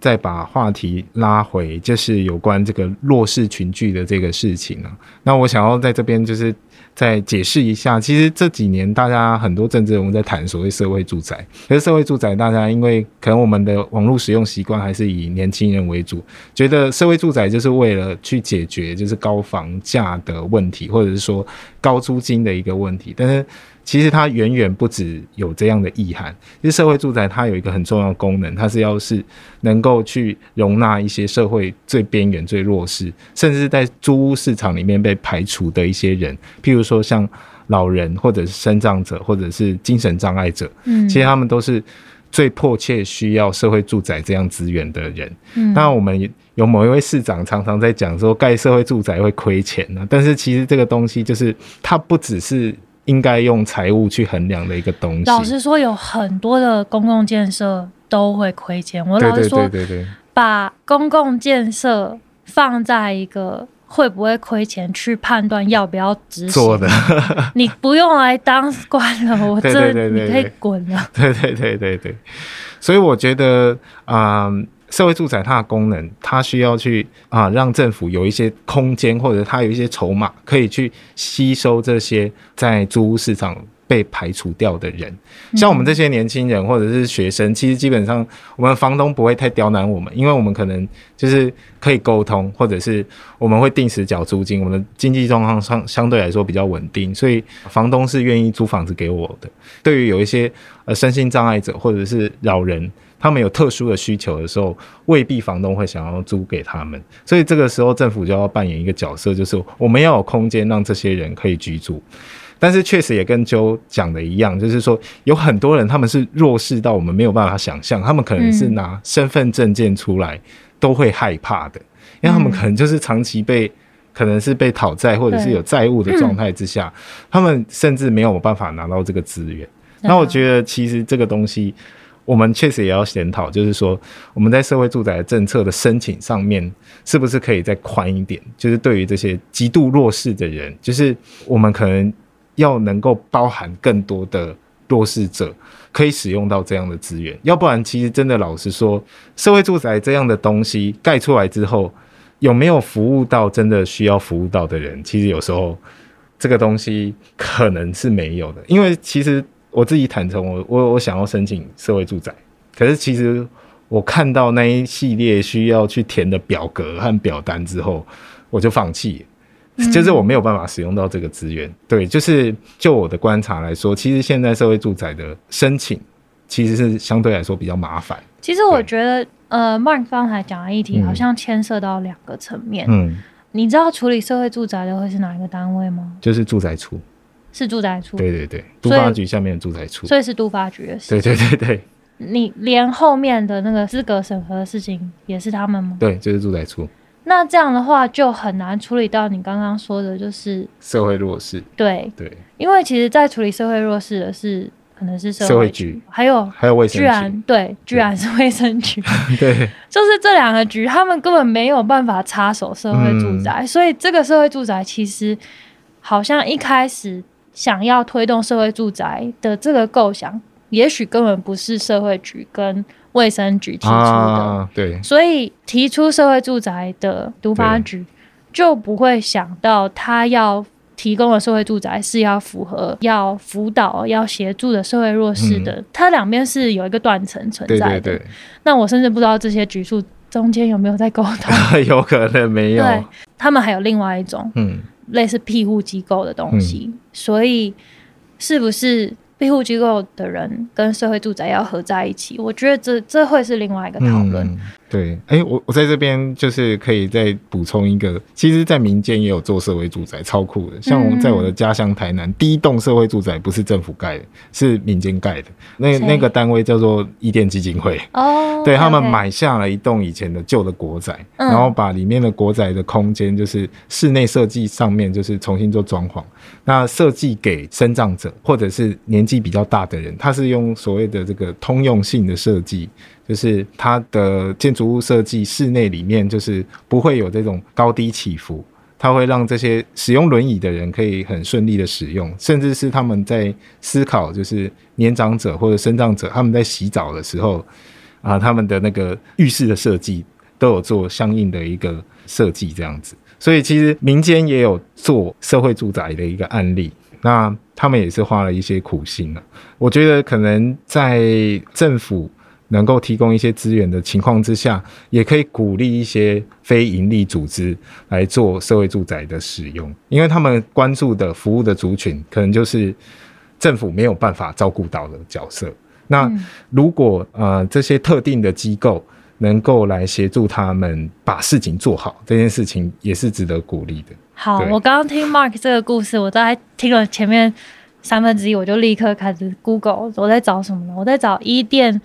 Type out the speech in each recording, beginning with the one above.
再把话题拉回，就是有关这个弱势群聚的这个事情啊。那我想要在这边就是再解释一下，其实这几年大家很多政治人物在谈所谓社会住宅，可是社会住宅大家因为可能我们的网络使用习惯还是以年轻人为主，觉得社会住宅就是为了去解决就是高房价的问题，或者是说高租金的一个问题，但是。其实它远远不止有这样的意涵。其实社会住宅它有一个很重要的功能，它是要是能够去容纳一些社会最边缘、最弱势，甚至在租屋市场里面被排除的一些人，如说像老人，或者是生障者，或者是精神障碍者。嗯，其实他们都是最迫切需要社会住宅这样资源的人。嗯，那我们有某一位市长常常在讲说盖社会住宅会亏钱呢，但是其实这个东西就是它不只是。应该用财务去衡量的一个东西。老实说，有很多的公共建设都会亏钱。我老实说，把公共建设放在一个会不会亏钱去判断要不要执行的，你不用来当官了，我这你可以滚了。对对对对对，所以我觉得啊。社会住宅它的功能，它需要去啊，让政府有一些空间，或者它有一些筹码，可以去吸收这些在租屋市场被排除掉的人。像我们这些年轻人或者是学生，其实基本上我们房东不会太刁难我们，因为我们可能就是可以沟通，或者是我们会定时缴租金，我们的经济状况相相对来说比较稳定，所以房东是愿意租房子给我的。对于有一些呃身心障碍者或者是老人。他们有特殊的需求的时候，未必房东会想要租给他们，所以这个时候政府就要扮演一个角色，就是我们要有空间让这些人可以居住。但是确实也跟周讲的一样，就是说有很多人他们是弱势到我们没有办法想象，他们可能是拿身份证件出来都会害怕的，因为他们可能就是长期被可能是被讨债或者是有债务的状态之下，他们甚至没有办法拿到这个资源。那我觉得其实这个东西。我们确实也要检讨，就是说我们在社会住宅政策的申请上面，是不是可以再宽一点？就是对于这些极度弱势的人，就是我们可能要能够包含更多的弱势者，可以使用到这样的资源。要不然，其实真的老实说，社会住宅这样的东西盖出来之后，有没有服务到真的需要服务到的人？其实有时候这个东西可能是没有的，因为其实。我自己坦诚，我我我想要申请社会住宅，可是其实我看到那一系列需要去填的表格和表单之后，我就放弃，就是我没有办法使用到这个资源。对，就是就我的观察来说，其实现在社会住宅的申请其实是相对来说比较麻烦。其实我觉得，呃，Mark 刚才讲的议题好像牵涉到两个层面。嗯，你知道处理社会住宅的会是哪一个单位吗？就是住宅处。是住宅处，对对对，都发局下面的住宅处，所以是都发局的事。对对对对，你连后面的那个资格审核的事情也是他们吗？对，就是住宅处。那这样的话就很难处理到你刚刚说的，就是社会弱势。对对，因为其实，在处理社会弱势的是可能是社会局，还有还有卫生局，居然对，居然是卫生局。对，就是这两个局，他们根本没有办法插手社会住宅，所以这个社会住宅其实好像一开始。想要推动社会住宅的这个构想，也许根本不是社会局跟卫生局提出的，对，所以提出社会住宅的独发局就不会想到他要提供的社会住宅是要符合要辅导、要协助的社会弱势的，它两边是有一个断层存在的。那我甚至不知道这些局数中间有没有在沟通，有可能没有。对，他们还有另外一种，嗯。类似庇护机构的东西，所以是不是庇护机构的人跟社会住宅要合在一起？我觉得这这会是另外一个讨论。对，哎，我我在这边就是可以再补充一个，其实，在民间也有做社会住宅，超酷的。像在我的家乡台南，第一栋社会住宅不是政府盖的，是民间盖的。那那个单位叫做伊甸基金会。哦，对他们买下了一栋以前的旧的国宅，然后把里面的国宅的空间，就是室内设计上面就是重新做装潢。那设计给生长者或者是年纪比较大的人，他是用所谓的这个通用性的设计。就是它的建筑物设计，室内里面就是不会有这种高低起伏，它会让这些使用轮椅的人可以很顺利的使用，甚至是他们在思考，就是年长者或者身障者他们在洗澡的时候，啊，他们的那个浴室的设计都有做相应的一个设计，这样子。所以其实民间也有做社会住宅的一个案例，那他们也是花了一些苦心啊。我觉得可能在政府能够提供一些资源的情况之下，也可以鼓励一些非营利组织来做社会住宅的使用，因为他们关注的服务的族群，可能就是政府没有办法照顾到的角色。那如果呃这些特定的机构能够来协助他们把事情做好，这件事情也是值得鼓励的。好，我刚刚听 Mark 这个故事，我大概听了前面三分之一，我就立刻开始 Google，我在找什么呢？我在找伊甸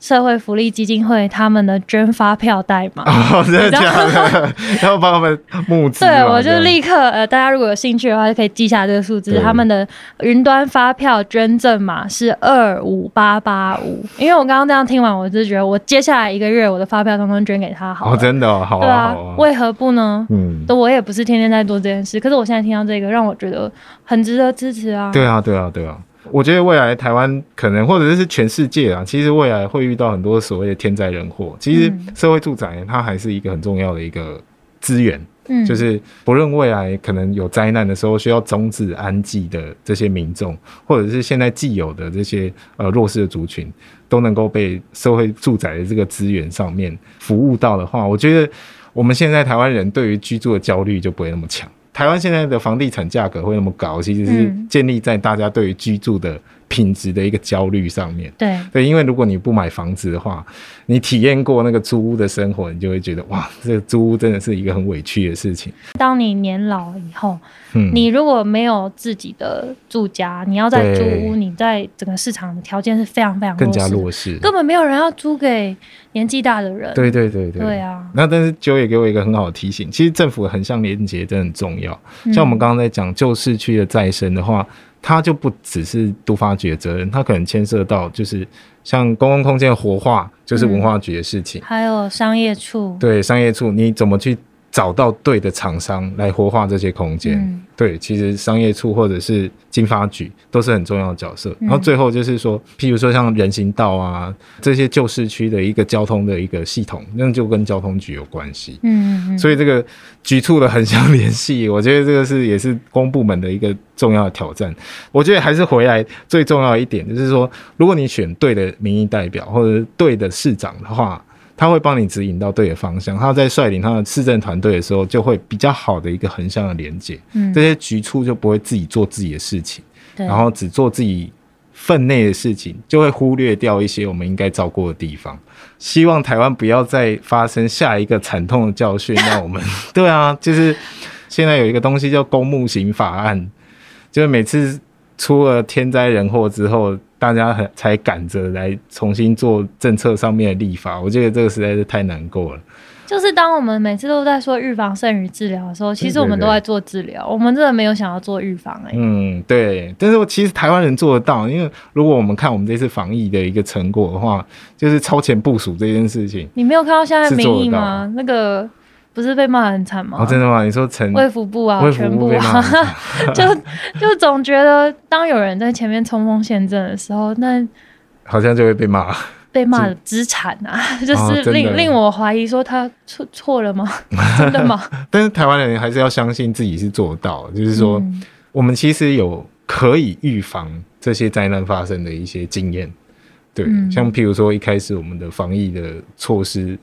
社会福利基金会他们的捐发票代码。哦，真的假的？然后帮他们募资。对，我就立刻呃，大家如果有兴趣的话，就可以记下这个数字。他们的云端发票捐赠码是二五八八五。因为我刚刚这样听完，我就觉得我接下来一个月我的发票通通捐给他好了。哦，真的哦，好对啊啊好，啊。为何不呢？嗯，都我也不是天天在做这件事，可是我现在听到这个，让我觉得很值得支持啊。对啊，对啊，对啊。我觉得未来台湾可能，或者是全世界啊，其实未来会遇到很多所谓的天灾人祸。其实嗯社会住宅它还是一个很重要的一个资源，嗯，就是不论未来可能有灾难的时候需要终止安置的这些民众，或者是现在既有的这些呃弱势的族群，都能够被社会住宅的这个资源上面服务到的话，我觉得我们现在台湾人对于居住的焦虑就不会那么强。台湾现在的房地产价格会那么高，其实是嗯。建立在大家对于居住的品质的一个焦虑上面。对，对，因为如果你不买房子的话，你体验过那个租屋的生活，你就会觉得哇，这个租屋真的是一个很委屈的事情。当你年老以后，嗯，你如果没有自己的住家，你要在租屋，你在整个市场的条件是非常非常更加弱势。根本没有人要租给年纪大的人。对对对对。对啊，那但是九也给我一个很好的提醒，其实政府的横向连接真的很重要。嗯像我们刚刚在讲旧市区的再生的话，它就不只是都发局的责任，它可能牵涉到就是像公共空间活化，就是文化局的事情。还有商业处，对商业处，你怎么去找到对的厂商来活化这些空间？嗯对，其实商业处或者是经发局都是很重要的角色。嗯然后最后就是说，譬如说像人行道啊这些旧市区的一个交通的一个系统，那就跟交通局有关系。嗯嗯嗯，所以这个局处的横向联系，我觉得这个是也是公部门的一个重要的挑战。我觉得还是回来最重要一点，就是说，如果你选对的民意代表或者是对的市长的话，他会帮你指引到对的方向。他在率领他的市政团队的时候，就会比较好的一个横向的连接。嗯这些局处就不会自己做自己的事情，对然后只做自己分内的事情，就会忽略掉一些我们应该照顾的地方。希望台湾不要再发生下一个惨痛的教训。让我们 对啊，就是现在有一个东西叫公墓型法案，就是每次出了天灾人祸之后，大家很才赶着来重新做政策上面的立法。我觉得这个实在是太难过了。就是当我们每次都在说预防胜于治疗的时候，其实我们都在做治疗，我们真的没有想要做预防哎、嗯，对，但是我其实台湾人做得到，因为如果我们看我们这次防疫的一个成果的话，就是超前部署这件事情。你没有看到现在民意吗？那个不是被骂得很惨吗？哦，真的吗？你说陈卫福部啊，卫福全部啊，就就总觉得当有人在前面冲锋陷阵的时候，那好像就会被骂。被骂的资产啊，就是令令我怀疑说他错错了吗？真的吗？但是台湾人还是要相信自己是做到，就是说，嗯我们其实有可以预防这些灾难发生的一些经验。对，嗯像譬如说一开始我们的防疫的措施，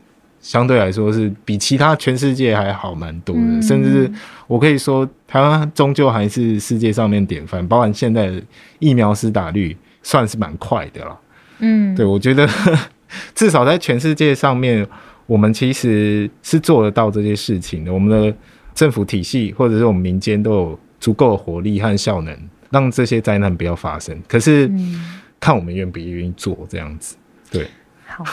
相对来说是比其他全世界还好蛮多的，嗯甚至我可以说，台湾终究还是世界上面典范，包含现在的疫苗施打率算是蛮快的了。嗯，对，我觉得 至少在全世界上面，我们其实是做得到这些事情的。我们的政府体系或者是我们民间都有足够的活力和效能，让这些灾难不要发生。可是嗯，看我们愿不愿意做这样子，对，好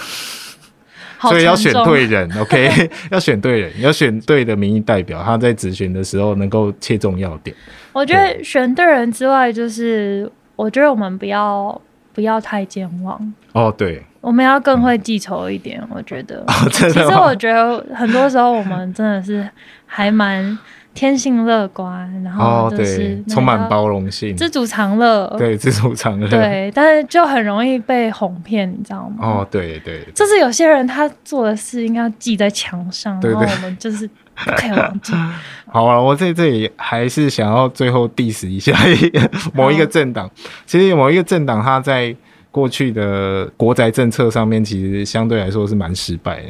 所以要选对人，OK，要选对人，要选对的民意代表，他在咨询的时候能够切中要点。我觉得选对人之外，就是我觉得我们不要不要太健忘。哦，对，我们要更会记仇一点，我觉得。哦，真其实我觉得很多时候我们真的是还蛮天性乐观，然后哦，就是对，充满包容性，知足常乐。对，知足常乐。对，但是就很容易被哄骗，你知道吗？哦，对对，就是有些人他做的事应该要记在墙上，对对然后我们就是不可以忘记。好啊，我在这里还是想要最后 diss 一下 某一个政党。其实某一个政党，他在过去的国宅政策上面，其实相对来说是蛮失败的。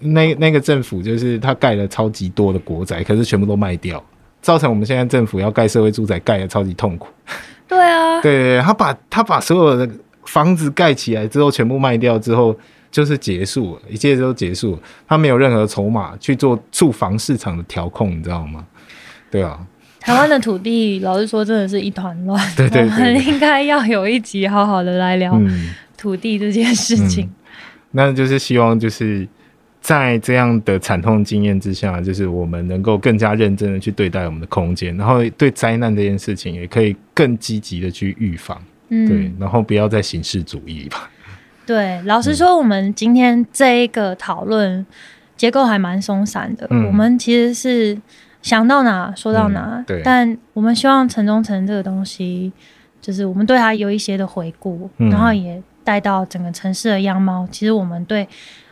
那那个政府就是他盖了超级多的国宅，可是全部都卖掉，造成我们现在政府要盖社会住宅盖的超级痛苦。对啊，对，他把他把所有的房子盖起来之后，全部卖掉之后，就是结束了，一切都结束了。他没有任何筹码去做住房市场的调控，你知道吗？对啊，台湾的土地，老实说，真的是一团乱。对对对我们应该要有一集好好的来聊嗯，土地这件事情。那就是希望就是在这样的惨痛经验之下，就是我们能够更加认真的去对待我们的空间，然后对灾难这件事情也可以更积极的去预防，嗯，对，然后不要再形式主义吧。对，老实说，我们今天这一个讨论结构还蛮松散的。嗯我们其实是想到哪说到哪，嗯对但我们希望城中城这个东西，就是我们对它有一些的回顾，嗯然后也带到整个城市的样貌。其实我们对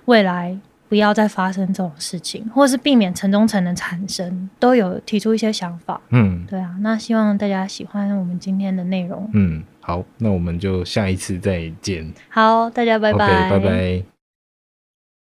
未来不要再发生这种事情，或是避免城中城的产生，都有提出一些想法。嗯对啊，那希望大家喜欢我们今天的内容。嗯，好，那我们就下一次再见。好，大家拜拜拜拜。